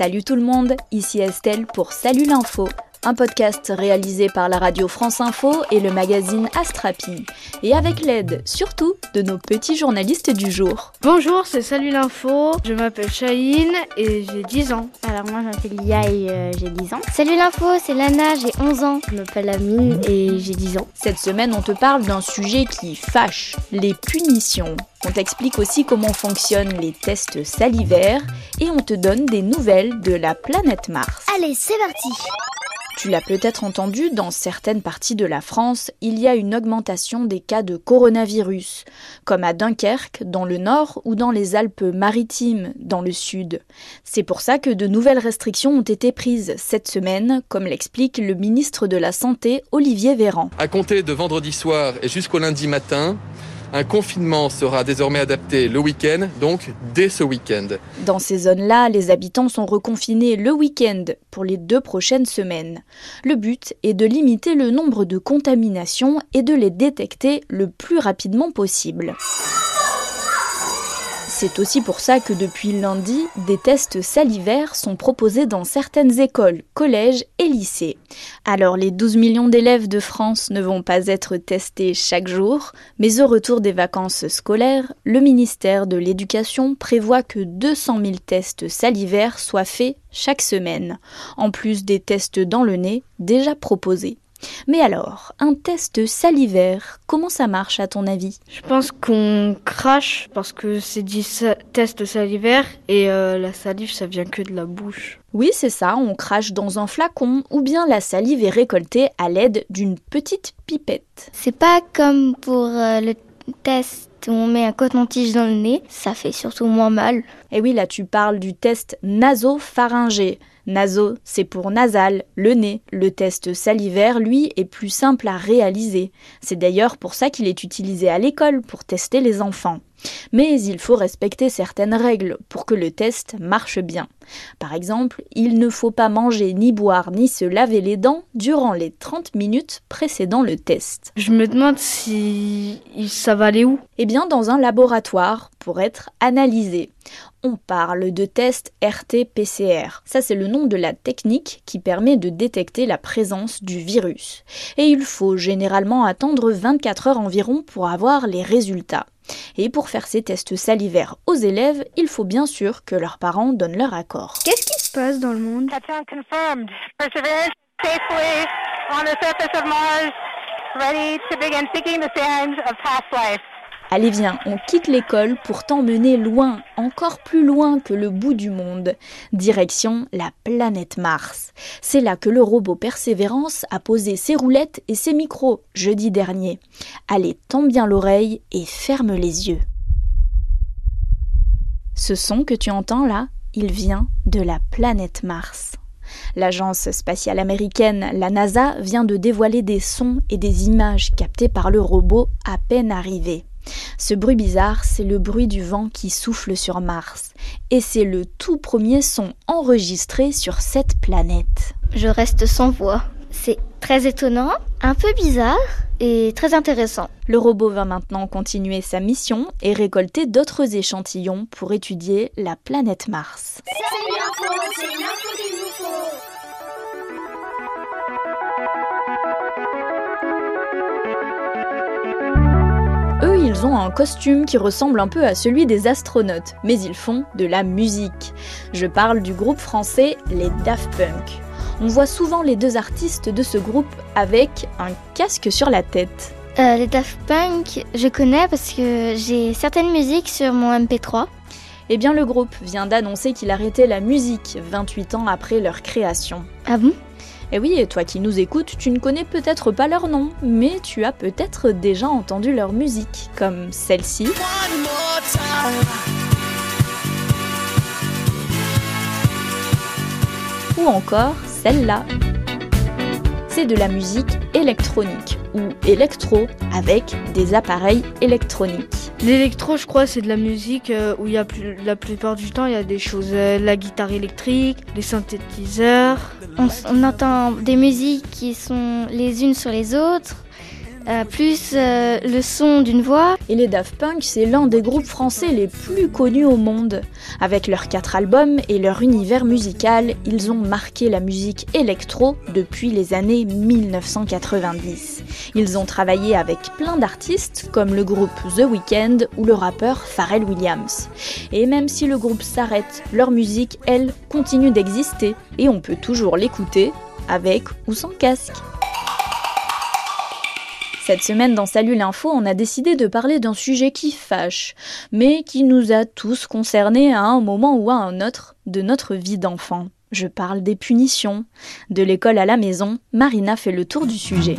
Salut tout le monde, ici Estelle pour Salut l'info un podcast réalisé par la radio France Info et le magazine Astrapi, et avec l'aide surtout de nos petits journalistes du jour. Bonjour, c'est Salut l'info, je m'appelle Chahine et j'ai 10 ans. Alors moi je m'appelle Lia et euh, j'ai 10 ans. Salut l'info, c'est Lana, j'ai 11 ans. Je m'appelle Amine et j'ai 10 ans. Cette semaine on te parle d'un sujet qui fâche, les punitions. On t'explique aussi comment fonctionnent les tests salivaires et on te donne des nouvelles de la planète Mars. Allez, c'est parti tu l'as peut-être entendu, dans certaines parties de la France, il y a une augmentation des cas de coronavirus, comme à Dunkerque, dans le nord, ou dans les Alpes-Maritimes, dans le sud. C'est pour ça que de nouvelles restrictions ont été prises cette semaine, comme l'explique le ministre de la Santé, Olivier Véran. À compter de vendredi soir et jusqu'au lundi matin, un confinement sera désormais adapté le week-end, donc dès ce week-end. Dans ces zones-là, les habitants sont reconfinés le week-end pour les deux prochaines semaines. Le but est de limiter le nombre de contaminations et de les détecter le plus rapidement possible. C'est aussi pour ça que depuis lundi, des tests salivaires sont proposés dans certaines écoles, collèges et lycées. Alors les 12 millions d'élèves de France ne vont pas être testés chaque jour, mais au retour des vacances scolaires, le ministère de l'Éducation prévoit que 200 000 tests salivaires soient faits chaque semaine, en plus des tests dans le nez déjà proposés. Mais alors, un test salivaire, comment ça marche à ton avis? Je pense qu'on crache parce que c'est dit test salivaire et euh, la salive ça vient que de la bouche. Oui, c'est ça, on crache dans un flacon ou bien la salive est récoltée à l'aide d'une petite pipette. C'est pas comme pour euh, le test où on met un coton-tige dans le nez, ça fait surtout moins mal. Et eh oui, là tu parles du test nasopharyngé. Naso, c'est pour nasal, le nez. Le test salivaire, lui, est plus simple à réaliser. C'est d'ailleurs pour ça qu'il est utilisé à l'école, pour tester les enfants. Mais il faut respecter certaines règles pour que le test marche bien. Par exemple, il ne faut pas manger, ni boire, ni se laver les dents durant les 30 minutes précédant le test. Je me demande si ça va aller où? Eh bien, dans un laboratoire pour être analysé. On parle de test RT-PCR. Ça, c'est le nom de la technique qui permet de détecter la présence du virus. Et il faut généralement attendre 24 heures environ pour avoir les résultats. Et pour faire ces tests salivaires aux élèves, il faut bien sûr que leurs parents donnent leur accord. Qu'est-ce qui se passe dans le monde? Allez viens, on quitte l'école pour t'emmener loin, encore plus loin que le bout du monde, direction la planète Mars. C'est là que le robot Persévérance a posé ses roulettes et ses micros jeudi dernier. Allez, tends bien l'oreille et ferme les yeux. Ce son que tu entends là, il vient de la planète Mars. L'agence spatiale américaine, la NASA, vient de dévoiler des sons et des images captées par le robot à peine arrivé. Ce bruit bizarre, c'est le bruit du vent qui souffle sur Mars, et c'est le tout premier son enregistré sur cette planète. Je reste sans voix. C'est très étonnant, un peu bizarre et très intéressant. Le robot va maintenant continuer sa mission et récolter d'autres échantillons pour étudier la planète Mars. Ils ont un costume qui ressemble un peu à celui des astronautes, mais ils font de la musique. Je parle du groupe français les Daft Punk. On voit souvent les deux artistes de ce groupe avec un casque sur la tête. Euh, les Daft Punk, je connais parce que j'ai certaines musiques sur mon MP3. Eh bien, le groupe vient d'annoncer qu'il arrêtait la musique 28 ans après leur création. Ah bon? Et eh oui, et toi qui nous écoutes, tu ne connais peut-être pas leur nom, mais tu as peut-être déjà entendu leur musique, comme celle-ci. Ou encore celle-là. C'est de la musique électronique ou électro avec des appareils électroniques. L'électro, je crois, c'est de la musique euh, où il y a plus, la plupart du temps, il y a des choses, euh, la guitare électrique, les synthétiseurs. On, entend des musiques qui sont les unes sur les autres. Euh, plus euh, le son d'une voix. Et les Daft Punk, c'est l'un des groupes français les plus connus au monde. Avec leurs quatre albums et leur univers musical, ils ont marqué la musique électro depuis les années 1990. Ils ont travaillé avec plein d'artistes comme le groupe The Weeknd ou le rappeur Pharrell Williams. Et même si le groupe s'arrête, leur musique, elle, continue d'exister et on peut toujours l'écouter avec ou sans casque. Cette semaine dans Salut l'info, on a décidé de parler d'un sujet qui fâche, mais qui nous a tous concernés à un moment ou à un autre de notre vie d'enfant. Je parle des punitions. De l'école à la maison, Marina fait le tour du sujet.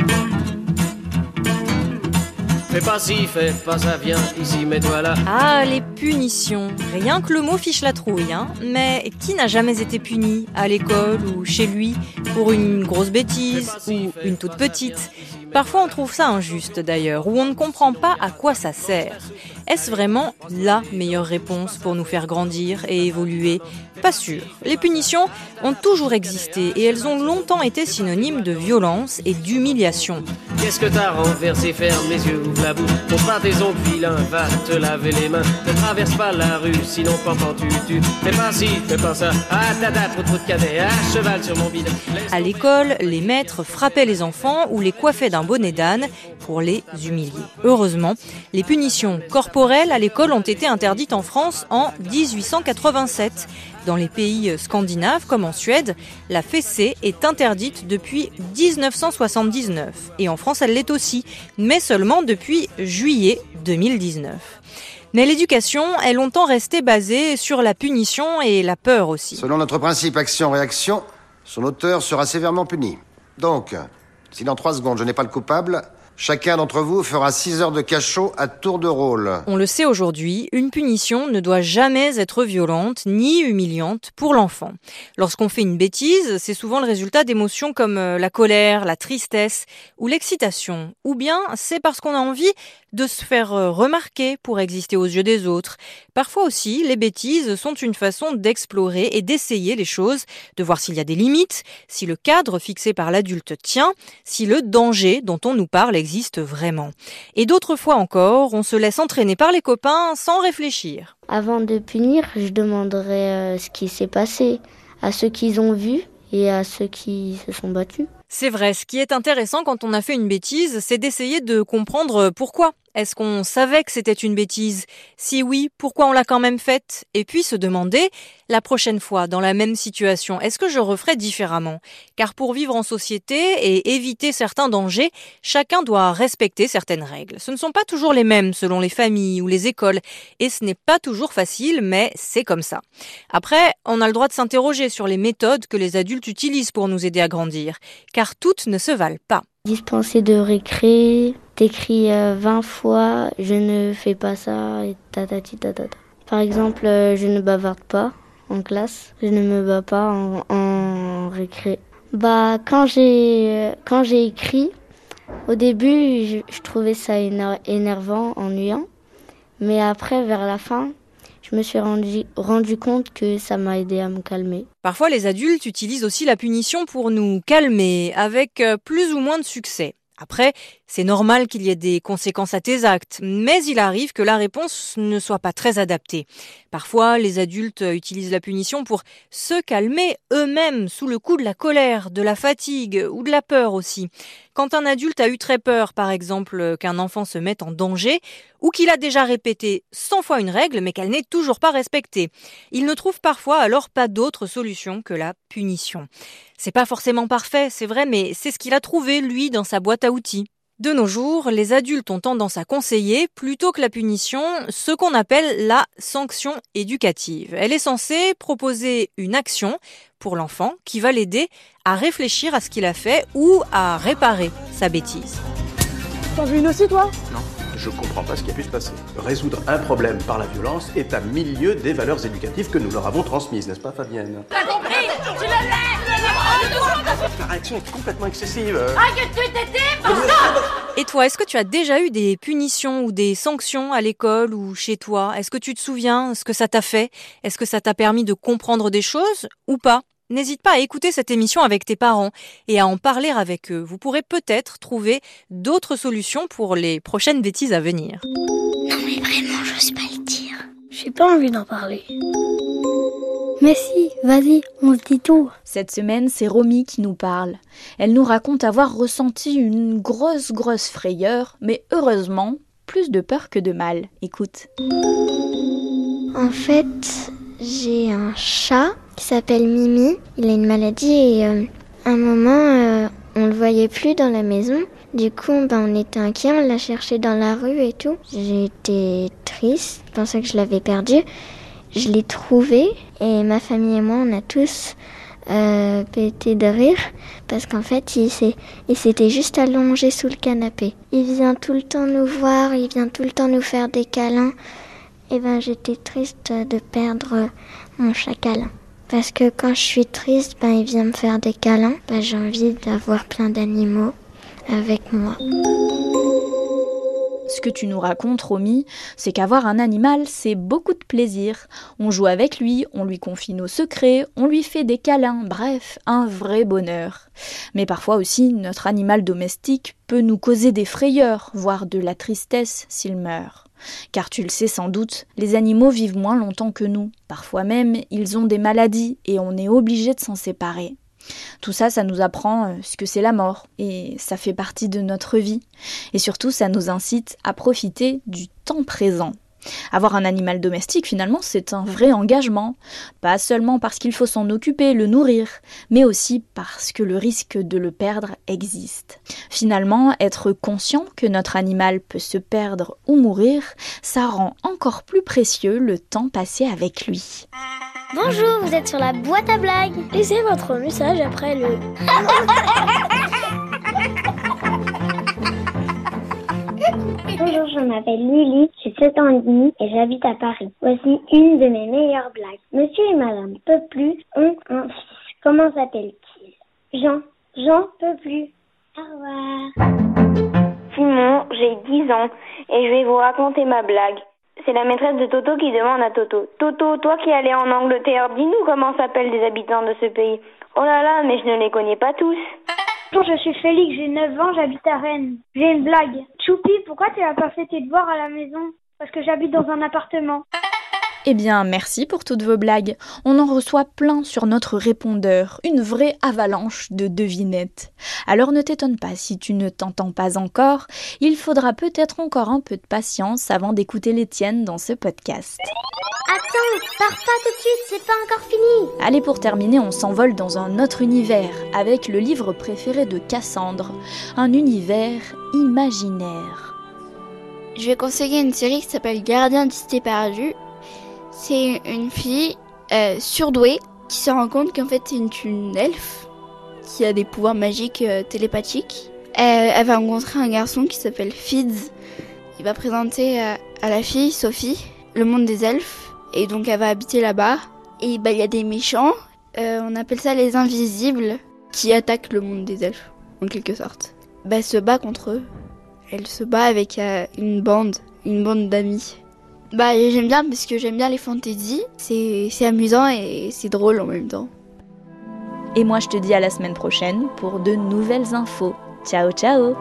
Fais pas ci, fais pas ça, viens ici, mets-toi là. Ah, les punitions. Rien que le mot fiche la trouille, hein. Mais qui n'a jamais été puni à l'école ou chez lui pour une grosse bêtise ou une toute petite? Parfois on trouve ça injuste d'ailleurs, ou on ne comprend pas à quoi ça sert. Est-ce vraiment la meilleure réponse pour nous faire grandir et évoluer? Pas sûr. Les punitions ont toujours existé et elles ont longtemps été synonymes de violence et d'humiliation. Qu'est-ce que t'as renversé Ferme les yeux, ouvre la bouche. Montre pas tes ongles vilains, va te laver les mains. Ne traverse pas la rue, sinon pendant tu tu. Fais pas ci, fais pas ça. Ah, tada, trop trop de cadet, à cheval sur mon bide. À l'école, les maîtres frappaient les enfants ou les coiffaient d'un bonnet d'âne pour les humilier. Heureusement, les punitions corporelles à l'école ont été interdites en France en 1887. Dans les pays scandinaves comme en Suède, la fessée est interdite depuis 1979. Et en France, elle l'est aussi, mais seulement depuis juillet 2019. Mais l'éducation est longtemps restée basée sur la punition et la peur aussi. Selon notre principe action-réaction, son auteur sera sévèrement puni. Donc, si dans trois secondes je n'ai pas le coupable, Chacun d'entre vous fera 6 heures de cachot à tour de rôle. On le sait aujourd'hui, une punition ne doit jamais être violente ni humiliante pour l'enfant. Lorsqu'on fait une bêtise, c'est souvent le résultat d'émotions comme euh, la colère, la tristesse ou l'excitation. Ou bien c'est parce qu'on a envie de se faire euh, remarquer pour exister aux yeux des autres. Parfois aussi, les bêtises sont une façon d'explorer et d'essayer les choses, de voir s'il y a des limites, si le cadre fixé par l'adulte tient, si le danger dont on nous parle existe vraiment. Et d'autres fois encore, on se laisse entraîner par les copains sans réfléchir. Avant de punir, je demanderai euh, ce qui s'est passé à ceux qu'ils ont vu et à ceux qui se sont battus. C'est vrai, ce qui est intéressant quand on a fait une bêtise, c'est d'essayer de comprendre pourquoi. Est-ce qu'on savait que c'était une bêtise? Si oui, pourquoi on l'a quand même faite? Et puis se demander, la prochaine fois, dans la même situation, est-ce que je referais différemment? Car pour vivre en société et éviter certains dangers, chacun doit respecter certaines règles. Ce ne sont pas toujours les mêmes selon les familles ou les écoles, et ce n'est pas toujours facile, mais c'est comme ça. Après, on a le droit de s'interroger sur les méthodes que les adultes utilisent pour nous aider à grandir, car toutes ne se valent pas. Dispenser de récré, t'écris 20 euh, fois je ne fais pas ça et tatati tatata. Par exemple, euh, je ne bavarde pas en classe, je ne me bats pas en, récré. Bah quand j'ai quand j'ai écrit, au début je, trouvais ça énervant, ennuyant, mais après vers la fin, je me suis rendu, rendu compte que ça m'a aidé à me calmer. Parfois, les adultes utilisent aussi la punition pour nous calmer, avec euh, plus ou moins de succès. Après, c'est normal qu'il y ait des conséquences à tes actes, mais il arrive que la réponse ne soit pas très adaptée. Parfois, les adultes utilisent la punition pour se calmer eux-mêmes sous le coup de la colère, de la fatigue ou de la peur aussi. Quand un adulte a eu très peur, par exemple, qu'un enfant se mette en danger, ou qu'il a déjà répété 100 fois une règle mais qu'elle n'est toujours pas respectée, il ne trouve parfois alors pas d'autre solution que la punition. C'est pas forcément parfait, c'est vrai, mais c'est ce qu'il a trouvé, lui, dans sa boîte à outils. De nos jours, les adultes ont tendance à conseiller, plutôt que la punition, ce qu'on appelle la sanction éducative. Elle est censée proposer une action pour l'enfant qui va l'aider à réfléchir à ce qu'il a fait ou à réparer sa bêtise. T'en veux une aussi, toi? Non. Je comprends pas ce qui a pu se passer. Résoudre un problème par la violence est à milieu des valeurs éducatives que nous leur avons transmises, n'est-ce pas, Fabienne? T'as compris? Tu le laisses Ta réaction est complètement excessive. Ah, que tu t'étais Et toi, est-ce que tu as déjà eu des punitions ou des sanctions à l'école ou chez toi? Est-ce que tu te souviens ce que ça t'a fait? Est-ce que ça t'a permis de comprendre des choses ou pas? N'hésite pas à écouter cette émission avec tes parents et à en parler avec eux. Vous pourrez peut-être trouver d'autres solutions pour les prochaines bêtises à venir. Non mais vraiment, j'ose pas le dire. J'ai pas envie d'en parler. Mais si, vas-y, on se dit tout. Cette semaine, c'est Romy qui nous parle. Elle nous raconte avoir ressenti une grosse, grosse frayeur, mais heureusement, plus de peur que de mal. Écoute. En fait, j'ai un chat qui s'appelle Mimi. Il a une maladie et euh, un moment, euh, on le voyait plus dans la maison. Du coup, ben, on était inquiet, on l'a cherché dans la rue et tout. J'étais triste, je pensais que je l'avais perdu. Je l'ai trouvé et ma famille et moi, on a tous euh, pété de rire parce qu'en fait, il, s'était juste allongé sous le canapé. Il vient tout le temps nous voir, il vient tout le temps nous faire des câlins. Et ben, j'étais triste de perdre mon chat câlin. Parce que quand je suis triste, ben, il vient me faire des câlins. Ben, j'ai envie d'avoir plein d'animaux avec moi. Ce que tu nous racontes, Romy, c'est qu'avoir un animal, c'est beaucoup de plaisir. On joue avec lui, on lui confie nos secrets, on lui fait des câlins, bref, un vrai bonheur. Mais parfois aussi, notre animal domestique peut nous causer des frayeurs, voire de la tristesse s'il meurt. Car tu le sais sans doute, les animaux vivent moins longtemps que nous. Parfois même, ils ont des maladies et on est obligé de s'en séparer. Tout ça, ça nous apprend euh, ce que c'est la mort, et ça fait partie de notre vie. Et surtout, ça nous incite à profiter du temps présent. Avoir un animal domestique, finalement, c'est un vrai engagement. Pas seulement parce qu'il faut s'en occuper, le nourrir, mais aussi parce que le risque de le perdre existe. Finalement, être conscient que notre animal peut se perdre ou mourir, ça rend encore plus précieux le temps passé avec lui. Bonjour, vous êtes sur la boîte à blagues. Laissez votre message après le... Bonjour, je m'appelle Lily, j'ai 7 ans et demi et j'habite à Paris. Voici une de mes meilleures blagues. Monsieur et Madame Peuplu ont un fils. Comment s'appelle-t-il? Jean. Jean Peuplu. Au revoir. Simon, j'ai 10 ans et je vais vous raconter ma blague. C'est la maîtresse de Toto qui demande à Toto. Toto, toi qui allais en Angleterre, dis-nous comment s'appellent les habitants de ce pays. Oh là là, mais je ne les connais pas tous. Bonjour, je suis Félix, j'ai 9 ans, j'habite à Rennes. J'ai une blague. Choupi, pourquoi tu n'as pas fait tes devoirs à la maison? Parce que j'habite dans un appartement. Eh bien, merci pour toutes vos blagues. On en reçoit plein sur notre répondeur, une vraie avalanche de devinettes. Alors ne t'étonne pas si tu ne t'entends pas encore, il faudra peut-être encore un peu de patience avant d'écouter les tiennes dans ce podcast. Attends, pars pas tout de suite, c'est pas encore fini. Allez, pour terminer, on s'envole dans un autre univers avec le livre préféré de Cassandre, un univers imaginaire. Je vais conseiller une série qui s'appelle Gardien du Cité perdu c'est une fille euh, surdouée qui se rend compte qu'en fait c'est une, elfe qui a des pouvoirs magiques euh, télépathiques. Elle, va rencontrer un garçon qui s'appelle Fids. Il va présenter à, à, la fille, Sophie, le monde des elfes. Et donc elle va habiter là-bas. Et bah, il y a des méchants, euh, on appelle ça les invisibles, qui attaquent le monde des elfes, en quelque sorte. Bah, elle se bat contre eux. Elle se bat avec euh, une bande, une bande d'amis. Bah j'aime bien parce que j'aime bien les fantaisies, c'est amusant et c'est drôle en même temps. Et moi je te dis à la semaine prochaine pour de nouvelles infos. Ciao ciao